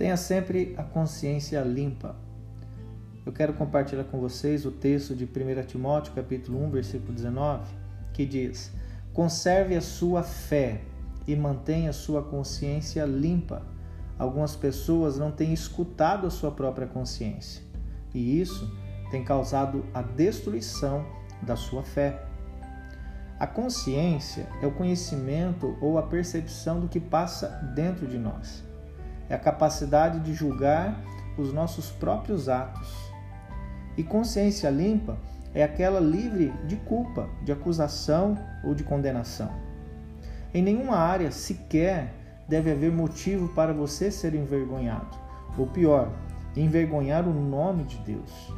Tenha sempre a consciência limpa. Eu quero compartilhar com vocês o texto de 1 Timóteo, capítulo 1, versículo 19, que diz: Conserve a sua fé e mantenha a sua consciência limpa. Algumas pessoas não têm escutado a sua própria consciência, e isso tem causado a destruição da sua fé. A consciência é o conhecimento ou a percepção do que passa dentro de nós. É a capacidade de julgar os nossos próprios atos. E consciência limpa é aquela livre de culpa, de acusação ou de condenação. Em nenhuma área sequer deve haver motivo para você ser envergonhado, ou pior, envergonhar o nome de Deus.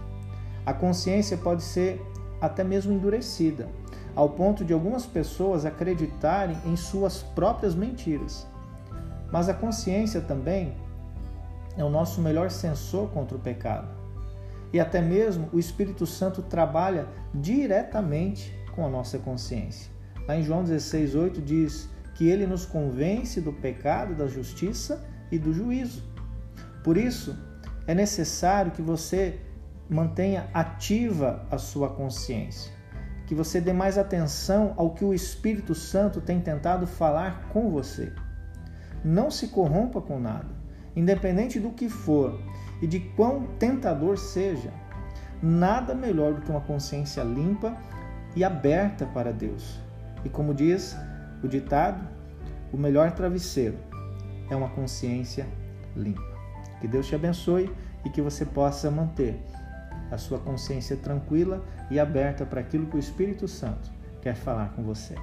A consciência pode ser até mesmo endurecida, ao ponto de algumas pessoas acreditarem em suas próprias mentiras. Mas a consciência também é o nosso melhor sensor contra o pecado. E até mesmo o Espírito Santo trabalha diretamente com a nossa consciência. Lá em João 16,8 diz que ele nos convence do pecado, da justiça e do juízo. Por isso, é necessário que você mantenha ativa a sua consciência, que você dê mais atenção ao que o Espírito Santo tem tentado falar com você. Não se corrompa com nada, independente do que for e de quão tentador seja. Nada melhor do que uma consciência limpa e aberta para Deus. E como diz o ditado, o melhor travesseiro é uma consciência limpa. Que Deus te abençoe e que você possa manter a sua consciência tranquila e aberta para aquilo que o Espírito Santo quer falar com você.